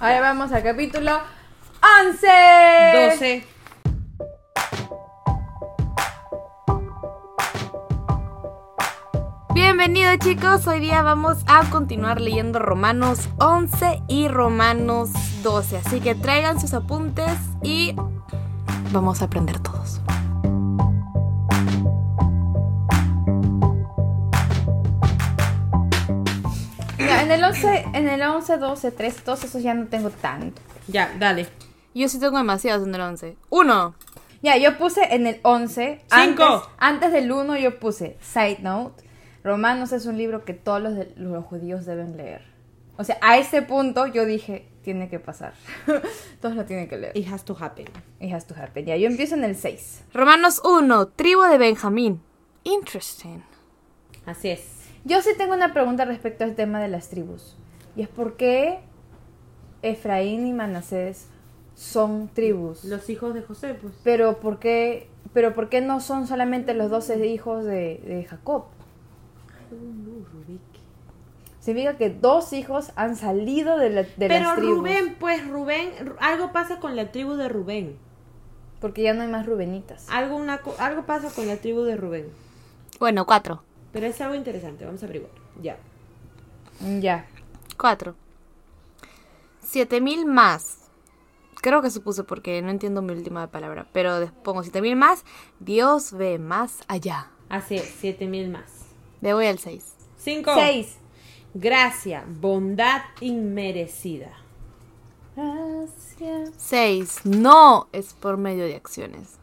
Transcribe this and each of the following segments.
Ahora vamos al capítulo 11. 12. Bienvenidos chicos, hoy día vamos a continuar leyendo Romanos 11 y Romanos 12, así que traigan sus apuntes y vamos a aprender todos. En el 11, en el 11, 12, 13, todos esos ya no tengo tanto. Ya, dale. Yo sí tengo demasiados en el 11. Uno. Ya, yo puse en el 11. Cinco. Antes, antes del 1 yo puse Side Note. Romanos es un libro que todos los, de- los judíos deben leer. O sea, a este punto yo dije, tiene que pasar. todos lo tienen que leer. It has to happen. It has to happen. Ya, yo empiezo en el 6. Romanos 1, tribu de Benjamín. Interesting. Así es. Yo sí tengo una pregunta respecto al tema de las tribus. Y es por qué Efraín y Manasés son tribus. Los hijos de José, pues. Pero ¿por qué, pero ¿por qué no son solamente los doce hijos de, de Jacob? Significa que dos hijos han salido de, la- de Pero las tribus. Rubén, pues Rubén, Ru- algo pasa con la tribu de Rubén. Porque ya no hay más Rubenitas. Algo, una, algo pasa con la tribu de Rubén. Bueno, 4. Pero es algo interesante, vamos a averiguar. Ya. Ya. 4. 7000 más. Creo que supuse porque no entiendo mi última palabra, pero pongo 7000 más. Dios ve más allá. Así es, siete mil más. Me voy al 6. Cinco. Seis. Gracia, bondad inmerecida. Gracias. 6. No es por medio de acciones.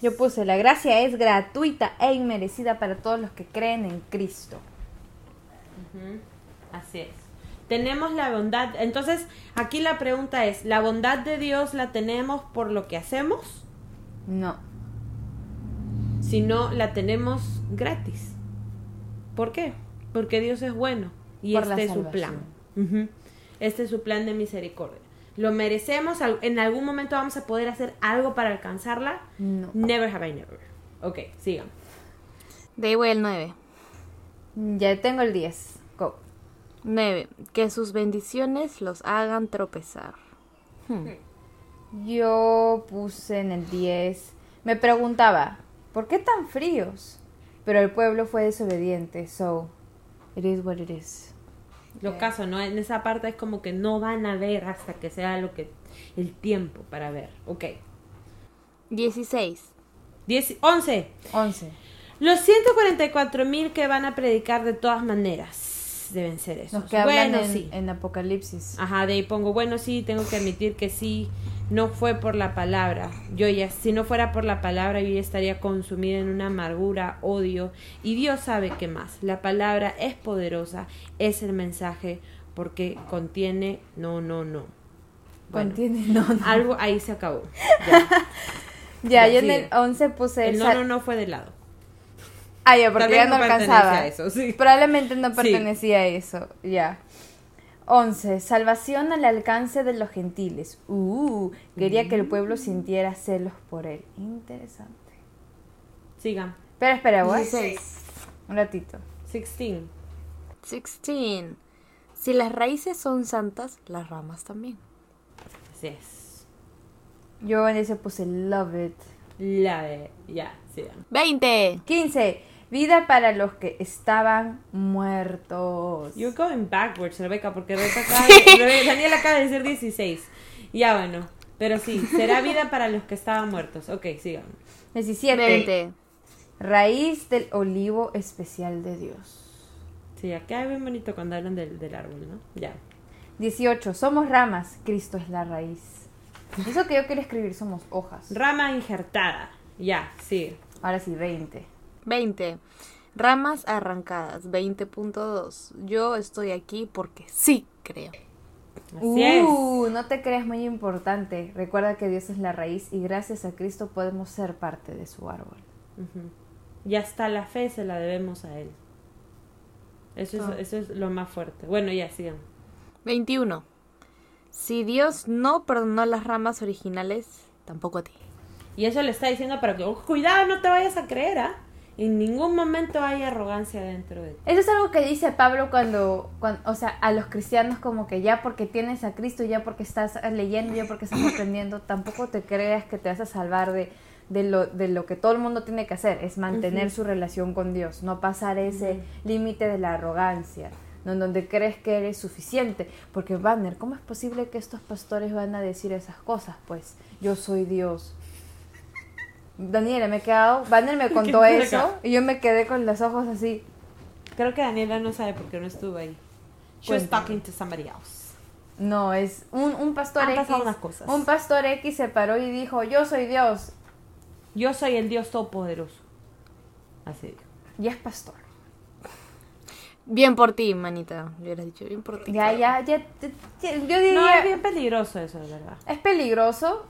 Yo puse, la gracia es gratuita e inmerecida para todos los que creen en Cristo. Así es. Tenemos la bondad. Entonces, aquí la pregunta es, ¿la bondad de Dios la tenemos por lo que hacemos? No. Si no, la tenemos gratis. ¿Por qué? Porque Dios es bueno y Por este es su plan. Este es su plan de misericordia. ¿Lo merecemos? ¿En algún momento vamos a poder hacer algo para alcanzarla? No. Never have I never. Ok, sigan. De ahí voy al 9. Ya tengo el 10. Go. 9. Que sus bendiciones los hagan tropezar. Yo puse en el 10. Me preguntaba, ¿por qué tan fríos? Pero el pueblo fue desobediente, so it is what it is. Los casos, ¿no? En esa parte es como que no van a ver hasta que sea lo que el tiempo para ver. Ok. 16. 10, 11. 11. Los 144 mil que van a predicar de todas maneras deben ser esos. Los que hablan bueno, en, sí. en Apocalipsis. Ajá, de ahí pongo, bueno, sí, tengo que admitir que sí, no fue por la palabra. Yo ya, si no fuera por la palabra, yo ya estaría consumida en una amargura, odio. Y Dios sabe qué más. La palabra es poderosa, es el mensaje, porque contiene, no, no, no. Bueno, Contiene, no, no. algo ahí se acabó. Ya. Ya, ya, yo en el 11 puse El no, no, no fue de lado. Ah, ya, porque ya no, alcanzaba. a eso, sí. Probablemente no Sí. pertenecía a eso, ya. 11. Salvación al alcance de los gentiles. Uh, quería que el pueblo sintiera celos por él. Interesante. Sigan. Espera, espera, voy. 16. Un ratito. 16. 16. Si las raíces son santas, las ramas también. Así es. Yo en ese puse love it. La de. Ya, sigan. 20. 15. Vida para los que estaban muertos. You're going backwards, Rebeca, porque Rebeca acaba de, Daniel acaba de decir 16. Ya bueno, pero sí, será vida para los que estaban muertos. Ok, sigan. 17. 20. Raíz del olivo especial de Dios. Sí, acá es bien bonito cuando hablan del, del árbol, ¿no? Ya. 18. Somos ramas, Cristo es la raíz. Eso que yo quiero escribir somos hojas. Rama injertada. Ya, sigue. Ahora sí, 20. 20. Ramas arrancadas. 20.2. Yo estoy aquí porque sí creo. Así es. Uh, no te creas muy importante. Recuerda que Dios es la raíz y gracias a Cristo podemos ser parte de su árbol. Y hasta la fe se la debemos a Él. Eso es, Ah. eso es lo más fuerte. Bueno, ya, sigan. 21. Si Dios no perdonó las ramas originales, tampoco a ti. Y eso le está diciendo para que, oh, cuidado, no te vayas a creer, ¿ah? En ningún momento hay arrogancia dentro de ti. Eso es algo que dice Pablo cuando, cuando, o sea, a los cristianos como que ya porque tienes a Cristo, ya porque estás leyendo, ya porque estás aprendiendo, tampoco te creas que te vas a salvar de, de, lo, de lo que todo el mundo tiene que hacer, es mantener su relación con Dios, no pasar ese límite de la arrogancia, ¿no? en donde crees que eres suficiente. Porque, Banner, ¿cómo es posible que estos pastores van a decir esas cosas? Pues yo soy Dios. Daniela, me he quedado, Banner me contó eso y yo me quedé con los ojos así. Creo que Daniela no sabe porque no estuvo ahí. She was talking to somebody else. No, es un, un pastor Han X. pasado unas cosas. Un pastor X se paró y dijo, yo soy Dios. Yo soy el Dios Todopoderoso. Así dijo. Y es pastor. Bien por ti, manita. Yo hubiera dicho bien por ti. Ya, ya, ya, ya, ya, yo diría... No, es bien peligroso eso, de verdad. es peligroso,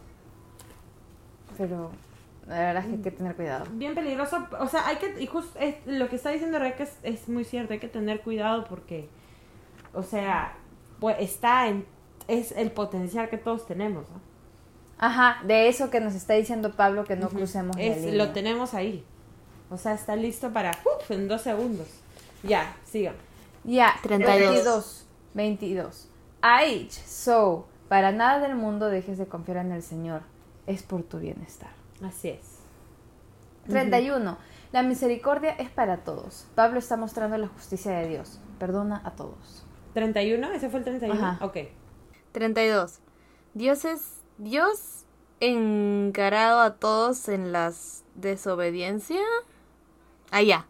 pero la verdad es que hay que tener cuidado. Bien peligroso. O sea, hay que. Y justo lo que está diciendo Rebeca es, es muy cierto. Hay que tener cuidado porque. O sea, pues está en. Es el potencial que todos tenemos. ¿no? Ajá, de eso que nos está diciendo Pablo, que no crucemos la Es, línea. lo tenemos ahí. O sea, está listo para. ¡uf! en dos segundos. Ya, sigan. Ya, 32. 22. 22. Aich, so, para nada del mundo dejes de confiar en el Señor. Es por tu bienestar. Así es. 31. La misericordia es para todos. Pablo está mostrando la justicia de Dios. Perdona a todos. ¿31? ¿Ese fue el 31? Ajá. Ok. 32. Dios es Dios encarado a todos en las desobediencia. Ah, ya.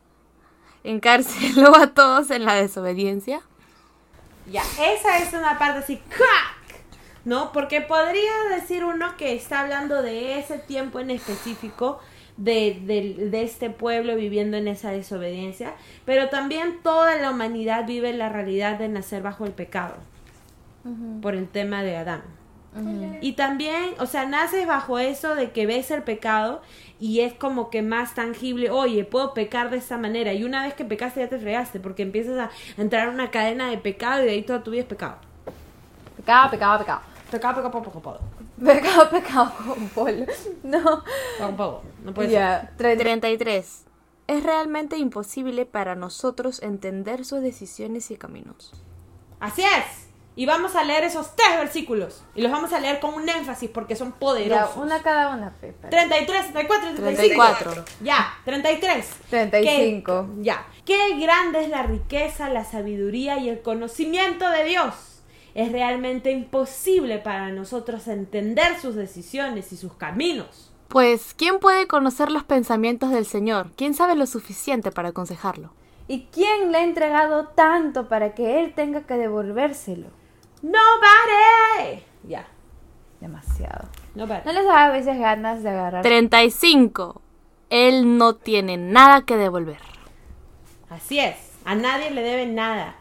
Encarceló a todos en la desobediencia. Ya, esa es una parte así, ¡crack! ¿No? Porque podría decir uno que está hablando de ese tiempo en específico, de, de, de este pueblo viviendo en esa desobediencia, pero también toda la humanidad vive la realidad de nacer bajo el pecado, por el tema de Adán. Y también, o sea, naces bajo eso de que ves el pecado y es como que más tangible, oye, puedo pecar de esta manera. Y una vez que pecaste ya te fregaste porque empiezas a entrar en una cadena de pecado y de ahí toda tu vida es pecado. Pecado, pecado, pecado. Pecado, pecado, pecado, pecado. Pecado, pecado con polo. No. Pecado, pecado. No puede ser. Ya, 30. 33. Es realmente imposible para nosotros entender sus decisiones y caminos. Así es. Y vamos a leer esos tres versículos. Y los vamos a leer con un énfasis porque son Ya, poderosos. una cada una, Pepe. 33, 34, 35. 34. Ya, 33. 35. ¿Qué- ya. Qué grande es la riqueza, la sabiduría y el conocimiento de Dios. Es realmente imposible para nosotros entender sus decisiones y sus caminos. Pues, ¿quién puede conocer los pensamientos del Señor? ¿Quién sabe lo suficiente para aconsejarlo? ¿Y quién le ha entregado tanto para que él tenga que devolvérselo? Nobody. Ya, Demasiado. nobody. ¿No les da a veces ganas de agarrar? 35. Él no tiene nada que devolver. Así es, a nadie le deben nada.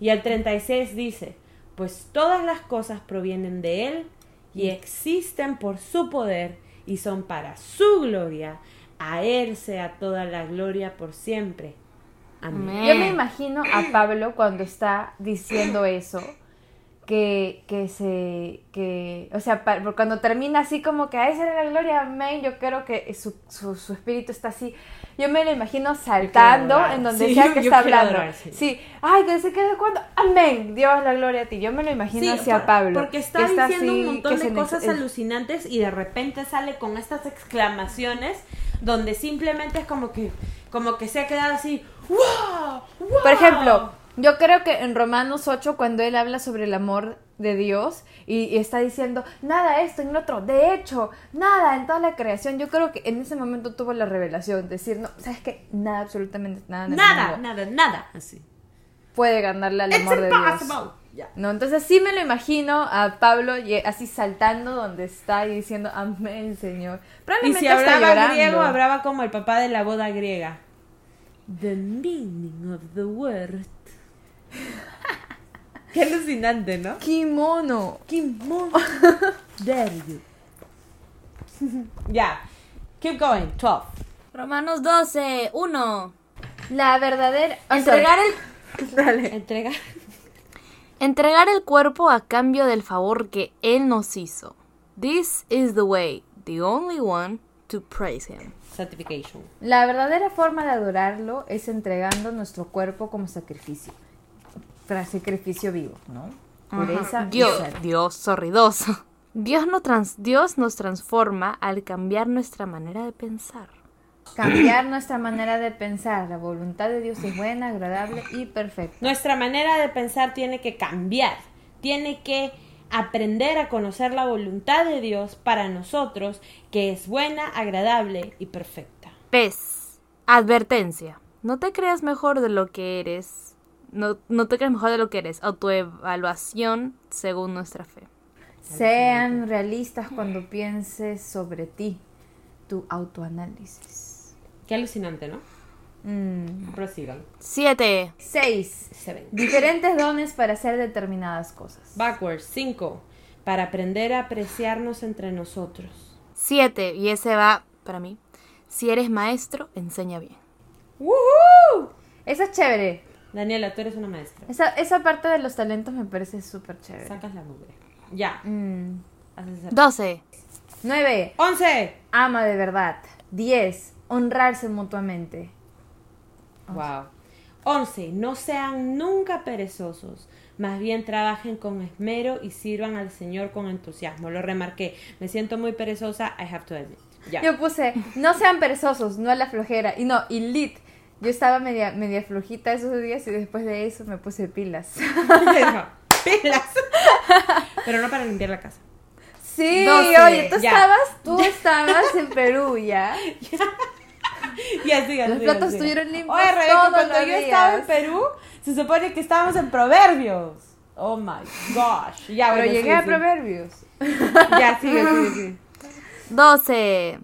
Y el 36 dice, pues todas las cosas provienen de Él y existen por su poder y son para su gloria. A Él sea toda la gloria por siempre. Amén. Amén. Yo me imagino a Pablo cuando está diciendo eso, que, que se, que, o sea, pa- cuando termina así como que a esa era la gloria, amén, yo creo que su, su, su espíritu está así, yo me lo imagino saltando en donde Sí, sea que está hablando. adorar, sí. sí. ay, que se quede cuando, amén, Dios la gloria a ti, yo me lo imagino Sí, hacia por- Pablo. Porque está, que está diciendo así, un montón de cosas alucinantes y de repente sale con estas exclamaciones donde simplemente es como que, como que se ha quedado así, ¡wow! ¡wow! Por ejemplo, yo creo que en Romanos 8, cuando él habla sobre el amor de Dios y, y está diciendo, nada esto en lo otro, de hecho, nada en toda la creación, yo creo que en ese momento tuvo la revelación, decir, no, ¿sabes qué? Nada, absolutamente nada en nada, nada, nada, así. puede ganarle al It's amor de Dios. No, entonces sí me lo imagino a Pablo así saltando donde está y diciendo, amén, Señor. Y Probablemente si está hablaba llorando. griego, hablaba como el papá de la boda griega. The meaning of the word. Qué alucinante, ¿no? Kimono. Dare you. ya. Keep going. 12. Romanos 12, 1. La verdadera... Entregar el, Dale. Entrega. entregar el cuerpo a cambio del favor que Él nos hizo. This is the way, the only one, to praise Him. Sanctification. La verdadera forma de adorarlo es entregando nuestro cuerpo como sacrificio. Para sacrificio vivo, ¿no? Pureza Dios, ser. Dios, sorry, dos. Dios, no trans- Dios nos transforma al cambiar nuestra manera de pensar. Cambiar nuestra manera de pensar. La voluntad de Dios es buena, agradable y perfecta. Nuestra manera de pensar tiene que cambiar. Tiene que aprender a conocer la voluntad de Dios para nosotros, que es buena, agradable y perfecta. Pez. Advertencia. No te creas mejor de lo que eres. No, no te creas mejor de lo que eres. Autoevaluación según nuestra fe. Sean realistas cuando pienses sobre ti. Tu autoanálisis. Qué alucinante, ¿no? Mm. Prosigan. 7. 6. Seven. Diferentes dones para hacer determinadas cosas. Backwards. 5. Para aprender a apreciarnos entre nosotros. 7. Y ese va para mí. Si eres maestro, enseña bien. ¡Woohoo! Esa es chévere. Daniela, tú eres una maestra. Esa, esa parte de los talentos me parece súper chévere. Sacas la mugre. Ya. Mm. Haces el- 12. 9. 11. Ama de verdad. 10. Honrarse mutuamente. Wow. 11. No sean nunca perezosos. Más bien trabajen con esmero y sirvan al Señor con entusiasmo. Lo remarqué. Me siento muy perezosa. I have to admit. Ya. Yo puse, no sean perezosos, no a la flojera. Y no, y lit. Yo estaba media, media flojita esos días y después de eso me puse pilas. Pilas. Pero no para limpiar la casa. Sí, 12, oye, tú ya. estabas, tú estabas en Perú ya. Y así, así, Los platos así. estuvieron limpios Oye, Rebeca, todos cuando los yo estaba en. Perú, se supone que estábamos en Proverbios. Oh my gosh. Ya, Pero bueno, llegué sí, a sí. proverbios. Ya, sigue, sigue, sigue. 12.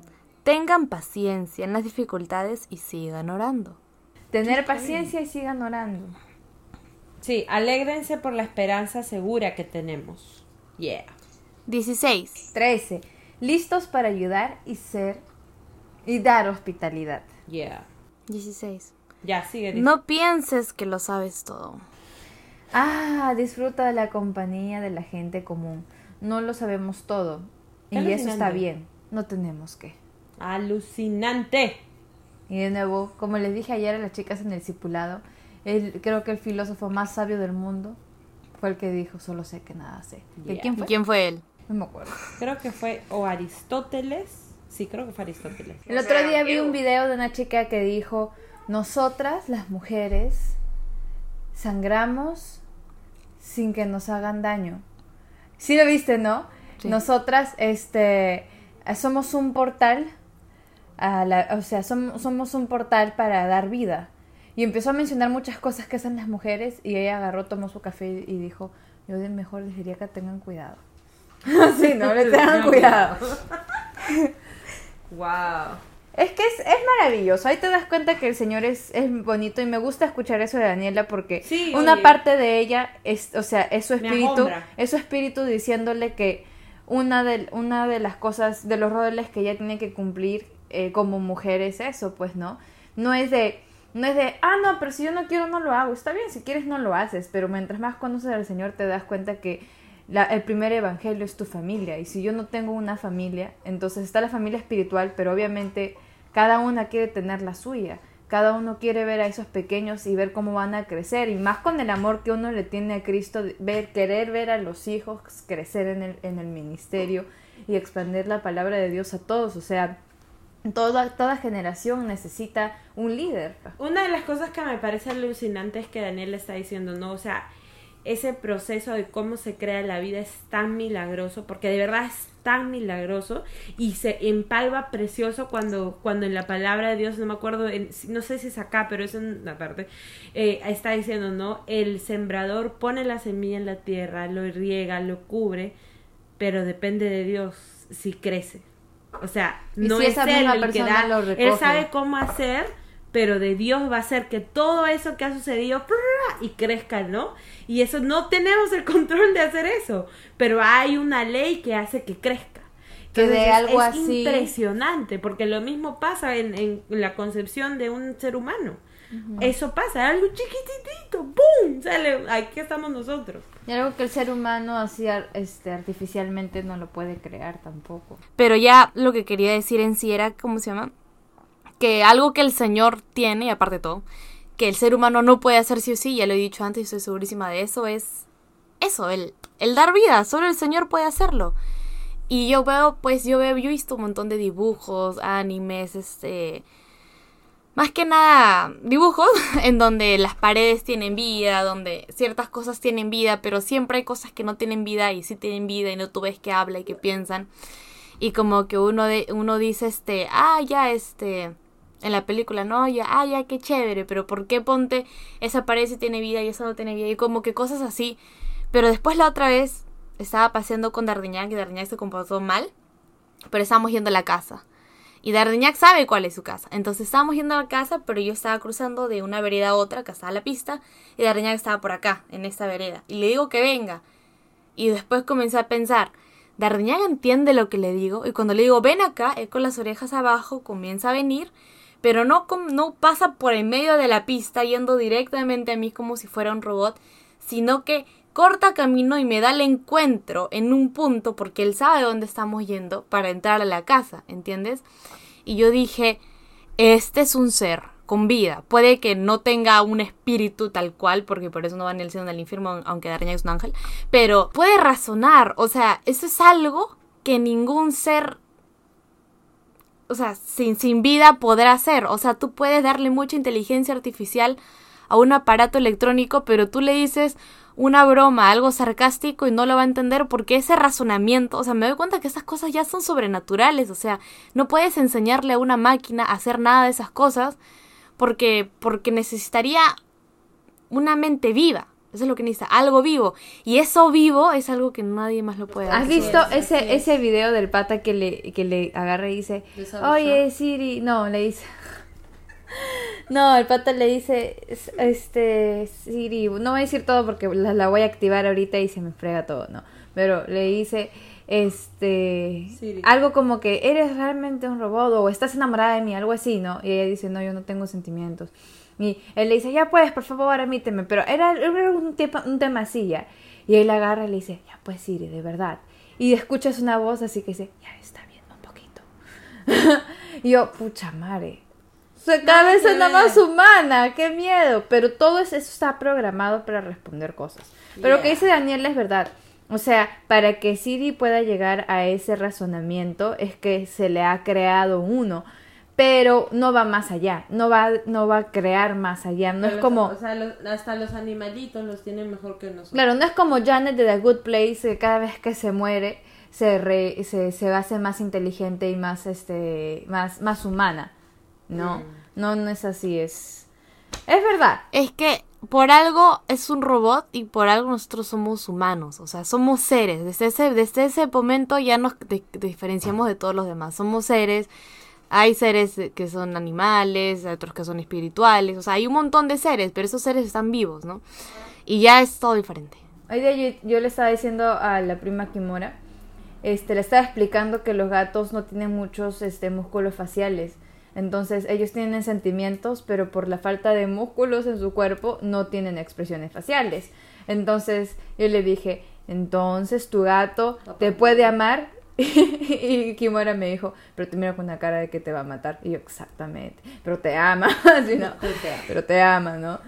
Tengan paciencia en las dificultades y sigan orando. Tener paciencia y sigan orando. Sí, alégrense por la esperanza segura que tenemos. Yeah. 16. 13. Listos para ayudar y ser y dar hospitalidad. Yeah. 16. Ya, sigue. No pienses que lo sabes todo. Ah, disfruta de la compañía de la gente común. No lo sabemos todo. Y eso está bien. No tenemos que. Alucinante. Y de nuevo, como les dije ayer a las chicas en el discipulado, el, creo que el filósofo más sabio del mundo fue el que dijo, solo sé que nada sé. ¿Y quién ¿Y fue? quién fue él? No me acuerdo. Creo que fue o Aristóteles. Sí, creo que fue Aristóteles. El otro día vi un video de una chica que dijo, nosotras las mujeres sangramos sin que nos hagan daño. Sí lo viste, ¿no? Sí. Nosotras, este, somos un portal, a la- o sea, som- somos un portal para dar vida. Y empezó a mencionar muchas cosas que hacen las mujeres y ella agarró, tomó su café y dijo, yo de mejor les diría que tengan cuidado. sí, no, le tengan cuidado. Wow. Es que es, es maravilloso. Ahí te das cuenta que el Señor es, es bonito y me gusta escuchar eso de Daniela porque Sí, una parte de ella es, o sea, es su espíritu, es su espíritu diciéndole que una de, una de las cosas, de los roles que ella tiene que cumplir eh, como mujer es eso, pues, ¿no? No es de, no es de, ah, no, pero si yo no quiero no lo hago. Está bien, si quieres no lo haces, pero mientras más conoces al Señor te das cuenta que la- el primer evangelio es tu familia y si yo no tengo una familia, entonces está la familia espiritual, pero obviamente cada una quiere tener la suya. Cada uno quiere ver a esos pequeños y ver cómo van a crecer y más con el amor que uno le tiene a Cristo, ver, querer ver a los hijos crecer en el, en el ministerio y expandir la palabra de Dios a todos. O sea, toda, toda generación necesita un líder. Una de las cosas que me parece alucinante es que Daniel está diciendo, ¿no? O sea, ese proceso de cómo se crea la vida es tan milagroso, porque de verdad es tan milagroso y se empalva precioso cuando, cuando en la palabra de Dios, no me acuerdo, en- no sé si es acá, pero es en la parte, eh, está diciendo, ¿no? El sembrador pone la semilla en la tierra, lo riega, lo cubre, pero depende de Dios si crece. O sea, no si es él el que da, lo él sabe cómo hacer, pero de Dios va a hacer que todo eso que ha sucedido y crezca, ¿no? Y eso no tenemos el control de hacer eso, pero hay una ley que hace que crezca. Que de es- algo es así- impresionante, porque lo mismo pasa en, en la concepción de un ser humano. Eso pasa, algo chiquititito, ¡pum! Sale, aquí estamos nosotros. Y algo que el ser humano así este, artificialmente no lo puede crear tampoco. Pero ya lo que quería decir en sí era, ¿cómo se llama? Que algo que el Señor tiene, y aparte de todo, que el ser humano no puede hacer sí o sí, ya lo he dicho antes y estoy segurísima de eso, es eso, el, el dar vida, solo el Señor puede hacerlo. Y yo veo, pues yo veo, yo he visto un montón de dibujos, animes, este... Más que nada dibujos en donde las paredes tienen vida, donde ciertas cosas tienen vida, pero siempre hay cosas que no tienen vida y sí tienen vida y no tú ves que habla y que piensan. Y como que uno de uno dice este, ah, ya este en la película, no, ya, ah, ya, qué chévere, pero ¿por qué ponte esa pared si tiene vida y esa no tiene vida? Y como que cosas así. Pero después la otra vez estaba paseando con Dardignac y Dardignac se comportó mal, pero estábamos yendo a la casa. Y Dardignac sabe cuál es su casa. Entonces estábamos yendo a la casa, pero yo estaba cruzando de una vereda a otra, que estaba la pista, y Dardignac estaba por acá, en esta vereda. Y le digo que venga. Y después comencé a pensar, Dardignac entiende lo que le digo, y cuando le digo ven acá, él con las orejas abajo comienza a venir, pero no, no pasa por el medio de la pista yendo directamente a mí como si fuera un robot, sino que corta camino y me da el encuentro en un punto porque él sabe dónde estamos yendo para entrar a la casa, ¿entiendes? Y yo dije, este es un ser con vida. Puede que no tenga un espíritu tal cual, porque por eso no va ni al cielo al infierno, aunque Darñac es un ángel, pero puede razonar. O sea, eso es algo que ningún ser o sea, sin, sin vida podrá hacer. O sea, tú puedes darle mucha inteligencia artificial a un aparato electrónico, pero tú le dices una broma, algo sarcástico y no lo va a entender porque ese razonamiento, o sea, me doy cuenta que esas cosas ya son sobrenaturales, o sea, no puedes enseñarle a una máquina a hacer nada de esas cosas porque porque necesitaría una mente viva. Eso es lo que necesita, algo vivo. Y eso vivo es algo que nadie más lo puede ¿Has hacer. visto es, así ese, es. ese video del pata que le, que le agarra y dice, oye Siri, no, le dice, no, el pata le dice, "Es- este, Siri, no voy a decir todo porque la, la voy a activar ahorita y se me frega todo, ¿no? Pero le dice, este, Siri. algo como que eres realmente un robot o estás enamorada de mí, algo así, ¿no? Y ella dice, no, yo no tengo sentimientos. Y él le dice, ya pues, por favor, admíteme. Pero era, era un, tema, un tema así ya. Y él agarra y le dice, ya pues, Siri, de verdad. Y escuchas una voz así que dice, ya está bien, un poquito. y yo, pucha madre. Su cabeza es nada más humana, qué miedo. Pero todo eso está programado para responder cosas. Pero lo que dice Daniel es verdad. O sea, para que Siri pueda llegar a ese razonamiento es que se le ha creado uno, pero no va más allá, no va, no va a crear más allá, no es Los- como, O sea, los- hasta los animalitos los tienen mejor que nosotros. claro, no es como Janet de The Good Place, que cada vez que se muere se, re- se, se hace más inteligente y más, este, más, más humana. No, Mm. no, no es así, es, es verdad. Es que por algo es un robot y por algo nosotros somos humanos, o sea, somos seres. Desde ese, desde ese momento ya nos di- diferenciamos de todos los demás. Somos seres, hay seres que son animales, hay otros que son espirituales, o sea, hay un montón de seres, pero esos seres están vivos, ¿no? Y ya es todo diferente. Hoy día yo, yo le estaba diciendo a la prima Kimura, este, le estaba explicando que los gatos no tienen muchos este, músculos faciales. Entonces ellos tienen sentimientos, pero por la falta de músculos en su cuerpo no tienen expresiones faciales. Entonces yo le dije, entonces tu gato te puede amar. y Kimura me dijo, pero te mira con una cara de que te va a matar. Y yo, exactamente, pero te ama, así, ¿no? pero te ama, ¿no?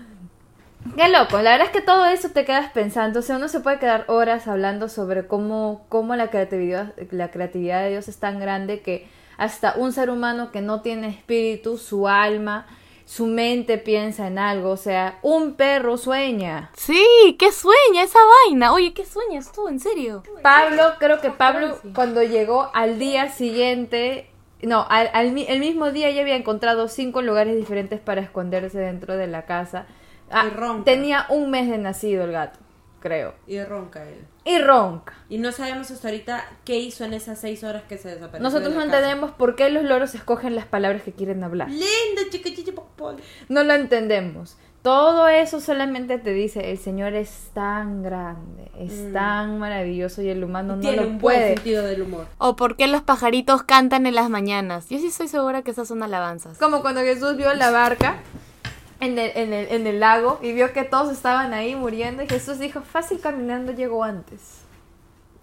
Qué loco, la verdad es que todo eso te quedas pensando, o sea, uno se puede quedar horas hablando sobre cómo, cómo la creatividad, la creatividad de Dios es tan grande que hasta un ser humano que no tiene espíritu, su alma, su mente piensa en algo, o sea, un perro sueña. Sí, ¿qué sueña esa vaina? Oye, ¿qué sueñas tú? ¿En serio? Pablo, creo que Pablo cuando llegó al día siguiente, no, al, al mi- el mismo día ya había encontrado cinco lugares diferentes para esconderse dentro de la casa. Ah, tenía un mes de nacido el gato, creo. Y ronca él. Y ronca. Y no sabemos hasta ahorita qué hizo en esas seis horas que se desapareció. Nosotros de no casa. entendemos por qué los loros escogen las palabras que quieren hablar. Linda. No lo entendemos. Todo eso solamente te dice, el Señor es tan grande, es tan maravilloso y el humano no Tiene lo un buen sentido del humor. ¿O por qué los pajaritos cantan en las mañanas? Yo sí estoy segura que esas son alabanzas. Como cuando Jesús vio la barca en el, en, el, en el lago y vio que todos estaban ahí muriendo y Jesús dijo, fácil caminando llegó antes.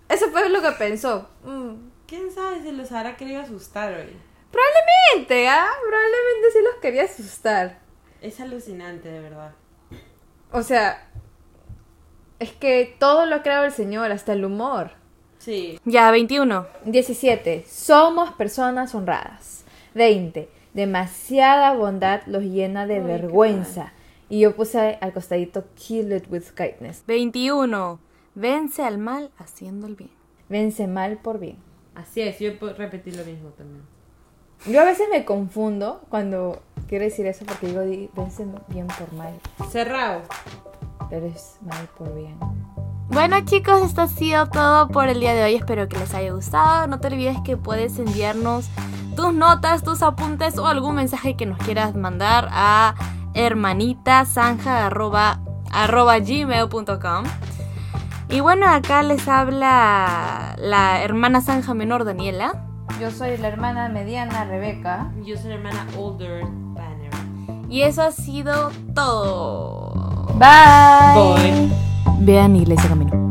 Eso fue lo que pensó. Mm, ¿Quién sabe si los habrá querido asustar hoy? Probablemente, ¿ah? Probablemente sí los quería asustar. Es alucinante, de verdad. O sea, es que todo lo ha creado el Señor, hasta el humor. Sí. Ya, 21. 17. Somos personas honradas. 20. Demasiada bondad los llena de vergüenza. Y yo puse al costadito kill it with kindness. 21. Vence al mal haciendo el bien. Vence mal por bien. Así es, yo puedo repetir lo mismo también. Yo a veces me confundo cuando quiero decir eso porque digo di- vence bien por mal, Cerrado. pero es mal por bien. Bueno chicos, esto ha sido todo por el día de hoy. Espero que les haya gustado. No te olvides que puedes enviarnos tus notas, tus apuntes o algún mensaje que nos quieras mandar a hermanitasanja.gmail.com Y bueno, acá les habla la hermana Sanja menor Daniela. Yo soy la hermana mediana Rebeca. Yo soy la hermana Older Banner. Y eso ha sido todo. Bye. Bye. Vean Iglesia Camino.